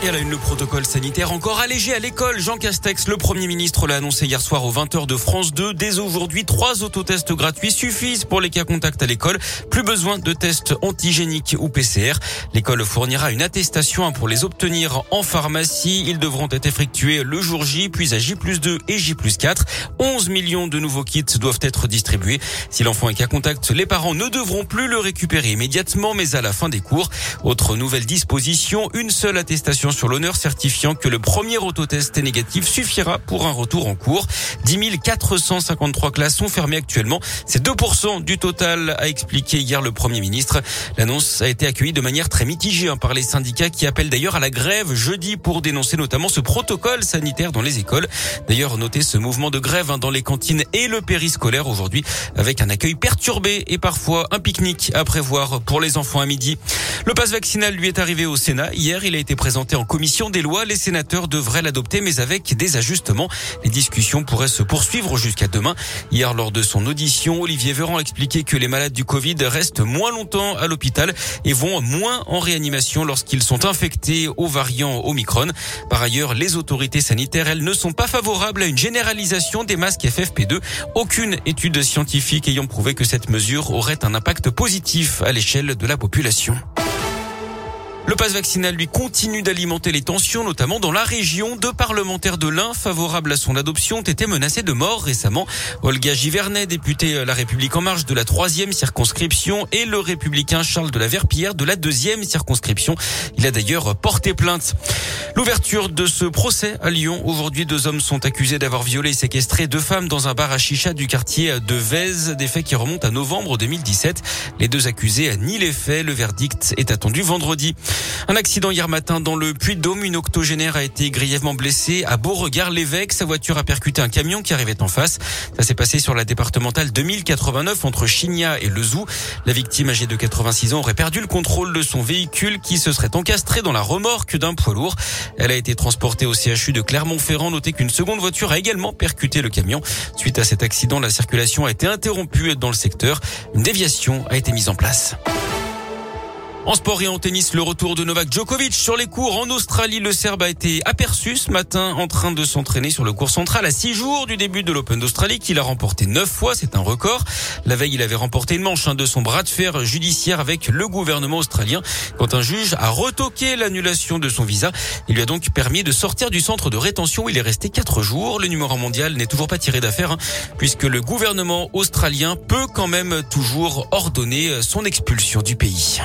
Et à la une, le protocole sanitaire encore allégé à l'école. Jean Castex, le Premier ministre, l'a annoncé hier soir aux 20h de France 2. Dès aujourd'hui, trois autotests gratuits suffisent pour les cas contacts à l'école. Plus besoin de tests antigéniques ou PCR. L'école fournira une attestation pour les obtenir en pharmacie. Ils devront être effectués le jour J, puis à J plus 2 et J plus 4. 11 millions de nouveaux kits doivent être distribués. Si l'enfant est cas contact, les parents ne devront plus le récupérer immédiatement, mais à la fin des cours. Autre nouvelle disposition, une seule attestation sur l'honneur certifiant que le premier autotest est négatif suffira pour un retour en cours. 10 453 classes sont fermées actuellement. C'est 2% du total, a expliqué hier le Premier ministre. L'annonce a été accueillie de manière très mitigée hein, par les syndicats qui appellent d'ailleurs à la grève jeudi pour dénoncer notamment ce protocole sanitaire dans les écoles. D'ailleurs, notez ce mouvement de grève hein, dans les cantines et le périscolaire aujourd'hui avec un accueil perturbé et parfois un pique-nique à prévoir pour les enfants à midi. Le passe vaccinal lui est arrivé au Sénat. Hier, il a été présenté en commission des lois. Les sénateurs devraient l'adopter, mais avec des ajustements. Les discussions pourraient se poursuivre jusqu'à demain. Hier, lors de son audition, Olivier Véran a expliqué que les malades du Covid restent moins longtemps à l'hôpital et vont moins en réanimation lorsqu'ils sont infectés au variant Omicron. Par ailleurs, les autorités sanitaires, elles, ne sont pas favorables à une généralisation des masques FFP2. Aucune étude scientifique ayant prouvé que cette mesure aurait un impact positif à l'échelle de la population. Le passe vaccinal, lui, continue d'alimenter les tensions, notamment dans la région. Deux parlementaires de l'Ain, favorables à son adoption, ont été menacés de mort récemment. Olga Givernet, députée La République En Marche de la troisième circonscription, et le républicain Charles de la Verpillière de la deuxième circonscription. Il a d'ailleurs porté plainte. L'ouverture de ce procès à Lyon. Aujourd'hui, deux hommes sont accusés d'avoir violé et séquestré deux femmes dans un bar à chicha du quartier de Vèze. Des faits qui remontent à novembre 2017. Les deux accusés nient les faits. Le verdict est attendu vendredi. Un accident hier matin dans le Puy-de-Dôme. Une octogénaire a été grièvement blessée à Beauregard-l'Évêque. Sa voiture a percuté un camion qui arrivait en face. Ça s'est passé sur la départementale 2089 entre Chigna et Le Zou. La victime âgée de 86 ans aurait perdu le contrôle de son véhicule qui se serait encastré dans la remorque d'un poids lourd. Elle a été transportée au CHU de Clermont-Ferrand. Notez qu'une seconde voiture a également percuté le camion. Suite à cet accident, la circulation a été interrompue dans le secteur. Une déviation a été mise en place. En sport et en tennis, le retour de Novak Djokovic sur les cours en Australie. Le Serbe a été aperçu ce matin en train de s'entraîner sur le cours central à six jours du début de l'Open d'Australie qu'il a remporté neuf fois. C'est un record. La veille, il avait remporté une manche hein, de son bras de fer judiciaire avec le gouvernement australien quand un juge a retoqué l'annulation de son visa. Il lui a donc permis de sortir du centre de rétention il est resté quatre jours. Le numéro mondial n'est toujours pas tiré d'affaire hein, puisque le gouvernement australien peut quand même toujours ordonner son expulsion du pays.